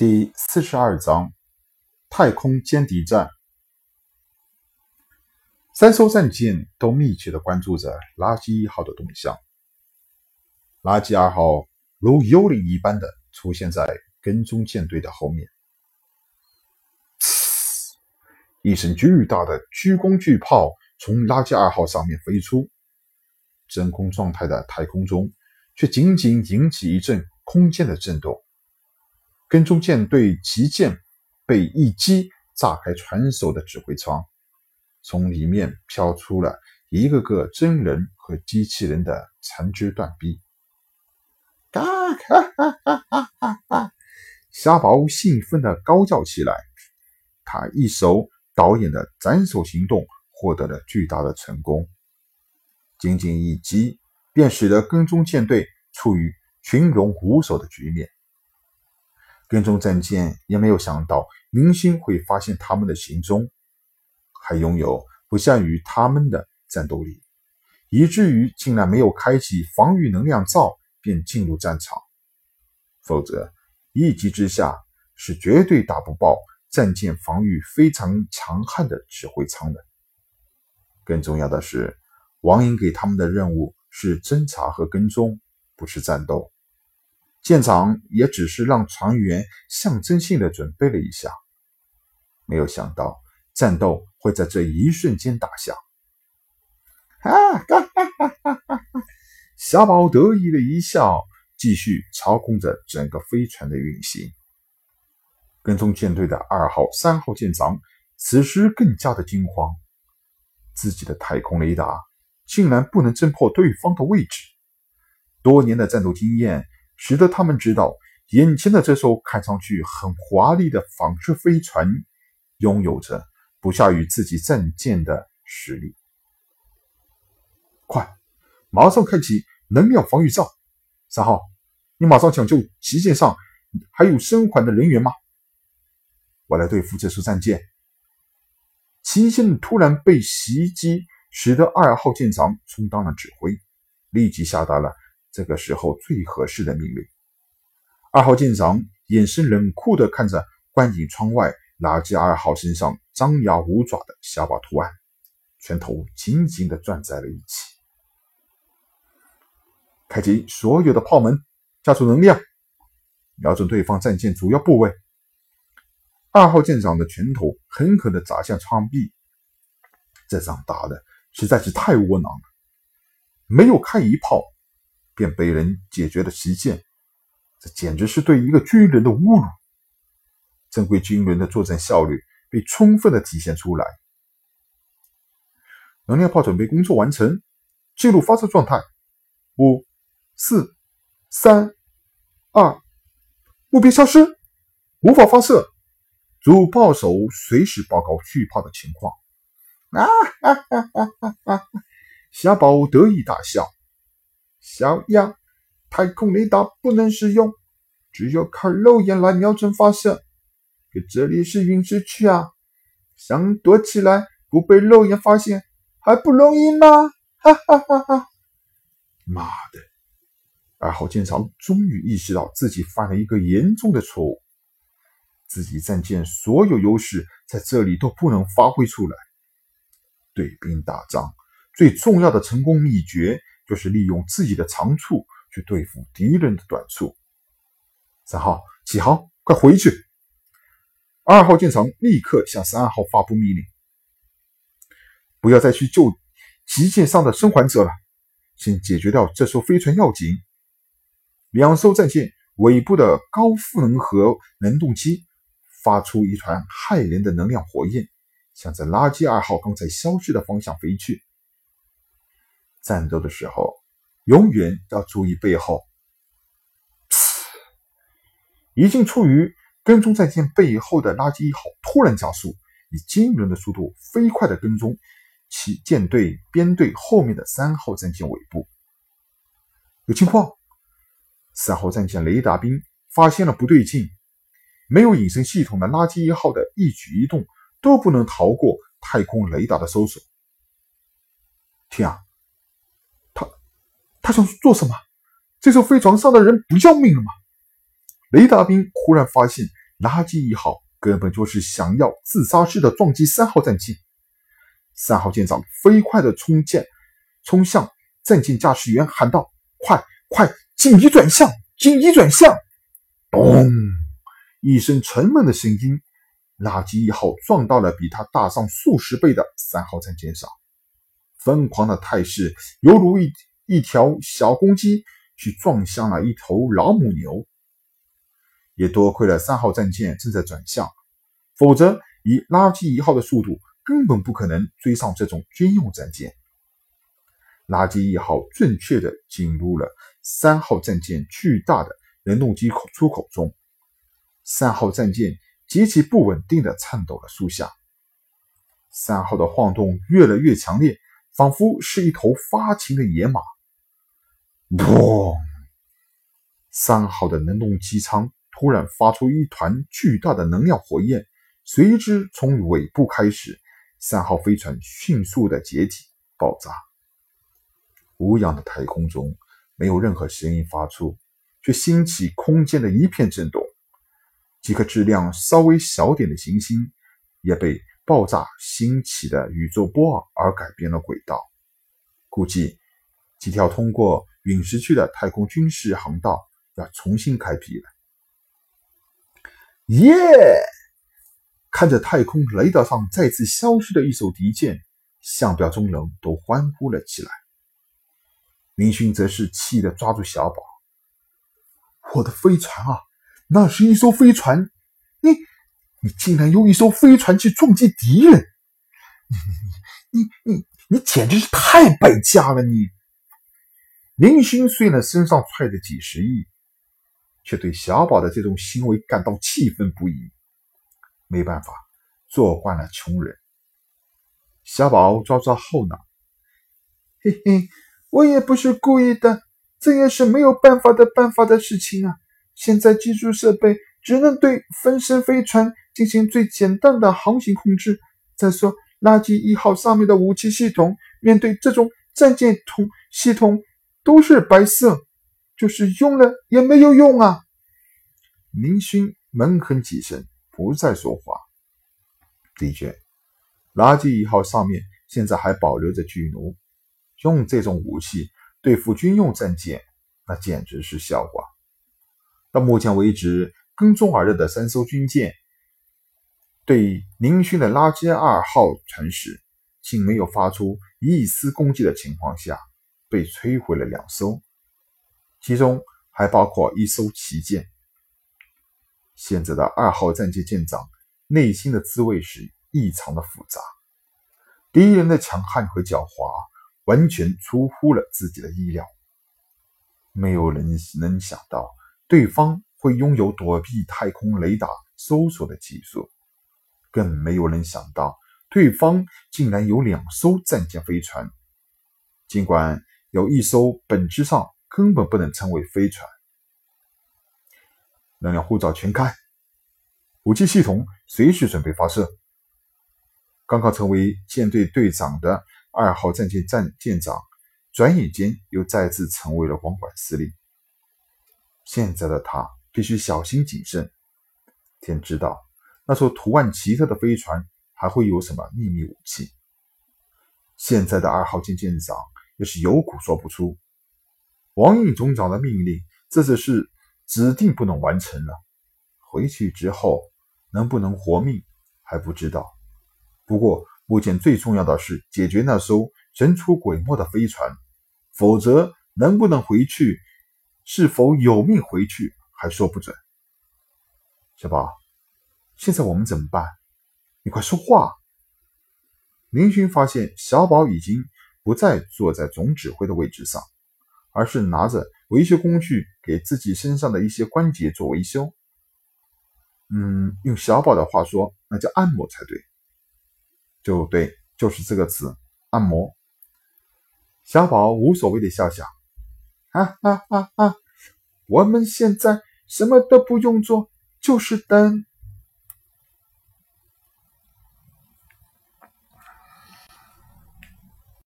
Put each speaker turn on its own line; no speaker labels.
第四十二章太空歼敌战。三艘战舰都密切的关注着垃圾一号的动向。垃圾二号如幽灵一般的出现在跟踪舰队的后面。一声巨大的鞠躬巨炮从垃圾二号上面飞出，真空状态的太空中却仅仅引起一阵空间的震动。跟踪舰队旗舰被一击炸开船首的指挥舱，从里面飘出了一个个真人和机器人的残肢断臂。嘎哈哈哈哈哈哈！虾宝兴奋地高叫起来。他一手导演的斩首行动获得了巨大的成功，仅仅一击便使得跟踪舰队处于群龙无首的局面。跟踪战舰也没有想到明星会发现他们的行踪，还拥有不下于他们的战斗力，以至于竟然没有开启防御能量罩便进入战场。否则，一击之下是绝对打不爆战舰防御非常强悍的指挥舱的。更重要的是，王莹给他们的任务是侦察和跟踪，不是战斗。舰长也只是让船员象征性的准备了一下，没有想到战斗会在这一瞬间打响。哈哈哈哈哈！小宝得意的一笑，继续操控着整个飞船的运行。跟踪舰队的二号、三号舰长此时更加的惊慌，自己的太空雷达竟然不能侦破对方的位置。多年的战斗经验。使得他们知道，眼前的这艘看上去很华丽的仿制飞船，拥有着不下于自己战舰的实力。快，马上开启能量防御罩！三号，你马上抢救旗舰上还有生还的人员吗？我来对付这艘战舰。旗舰突然被袭击，使得二号舰长充当了指挥，立即下达了。这个时候最合适的命令。二号舰长眼神冷酷地看着观景窗外垃圾二号身上张牙舞爪的小宝图案，拳头紧紧地攥在了一起。开启所有的炮门，加速能量，瞄准对方战舰主要部位。二号舰长的拳头狠狠地砸向窗壁。这仗打的实在是太窝囊了，没有开一炮。便被人解决了旗舰，这简直是对一个军人的侮辱！正规军人的作战效率被充分的体现出来。能量炮准备工作完成，进入发射状态。五、四、三、二，目标消失，无法发射。主炮手随时报告续炮的情况。啊哈哈哈哈哈！小宝得意大笑。小样，太空雷达不能使用，只有靠肉眼来瞄准发射。可这里是陨石区啊，想躲起来不被肉眼发现还不容易吗？哈哈哈哈！妈的！二号舰长终于意识到自己犯了一个严重的错误，自己战舰所有优势在这里都不能发挥出来。对兵打仗最重要的成功秘诀。就是利用自己的长处去对付敌人的短处。三号几号，快回去！二号舰长立刻向三号发布命令：不要再去救旗舰上的生还者了，先解决掉这艘飞船要紧。两艘战舰尾部的高赋能核能动机发出一团骇人的能量火焰，向着垃圾二号刚才消失的方向飞去。战斗的时候，永远要注意背后。已经处于跟踪战舰背后的垃圾一号突然加速，以惊人的速度飞快的跟踪其舰队编队后面的三号战舰尾部。有情况，三号战舰雷达兵发现了不对劲，没有隐身系统的垃圾一号的一举一动都不能逃过太空雷达的搜索。天啊！他想做什么？这艘飞船上的人不要命了吗？雷达兵忽然发现垃圾一号根本就是想要自杀式的撞击三号战舰。三号舰长飞快的冲舰，冲向战舰驾驶员，喊道：“快快，紧急转向，紧急转向！”咚，一声沉闷的声音，垃圾一号撞到了比他大上数十倍的三号战舰上，疯狂的态势犹如一一条小公鸡去撞向了一头老母牛。也多亏了三号战舰正在转向，否则以垃圾一号的速度。根本不可能追上这种军用战舰。垃圾一号准确地进入了三号战舰巨大的人动机口出口中，三号战舰极其不稳定地颤抖了数下。三号的晃动越来越强烈，仿佛是一头发情的野马。砰！三号的能动机舱突然发出一团巨大的能量火焰，随之从尾部开始。三号飞船迅速的解体爆炸，无氧的太空中没有任何声音发出，却掀起空间的一片震动。几颗质量稍微小点的行星也被爆炸兴起的宇宙波而改变了轨道。估计几条通过陨石区的太空军事航道要重新开辟了。耶！看着太空雷达上再次消失的一艘敌舰，相表中人都欢呼了起来。林勋则是气得抓住小宝：“我的飞船啊，那是一艘飞船！你，你竟然用一艘飞船去撞击敌人！你你，你，你，你简直是太败家了！你！”林勋虽然身上揣着几十亿，却对小宝的这种行为感到气愤不已。没办法，做惯了穷人。小宝抓抓后脑，嘿嘿，我也不是故意的，这也是没有办法的办法的事情啊。现在技术设备只能对分身飞船进行最简单的航行控制。再说，垃圾一号上面的武器系统，面对这种战舰统系统都是白色，就是用了也没有用啊。林勋闷哼几声。不再说话。的确，垃圾一号上面现在还保留着巨弩，用这种武器对付军用战舰，那简直是笑话。到目前为止，跟踪而来的三艘军舰，对宁勋的垃圾二号船时，竟没有发出一丝攻击的情况下，被摧毁了两艘，其中还包括一艘旗舰。现在的二号战舰舰长内心的滋味是异常的复杂，敌人的强悍和狡猾完全出乎了自己的意料。没有人能想到对方会拥有躲避太空雷达搜索的技术，更没有人想到对方竟然有两艘战舰飞船，尽管有一艘本质上根本不能称为飞船。能量护罩全开，武器系统随时准备发射。刚刚成为舰队队长的二号战舰战舰长，转眼间又再次成为了光管司令。现在的他必须小心谨慎。天知道那艘图案奇特的飞船还会有什么秘密武器。现在的二号舰舰长也是有苦说不出。王印总长的命令，这次是。指定不能完成了，回去之后能不能活命还不知道。不过目前最重要的是解决那艘神出鬼没的飞船，否则能不能回去，是否有命回去还说不准。小宝，现在我们怎么办？你快说话！林勋发现小宝已经不再坐在总指挥的位置上，而是拿着。维修工具给自己身上的一些关节做维修，嗯，用小宝的话说，那叫按摩才对，就对，就是这个词，按摩。小宝无所谓的笑笑，哈哈哈哈！我们现在什么都不用做，就是等。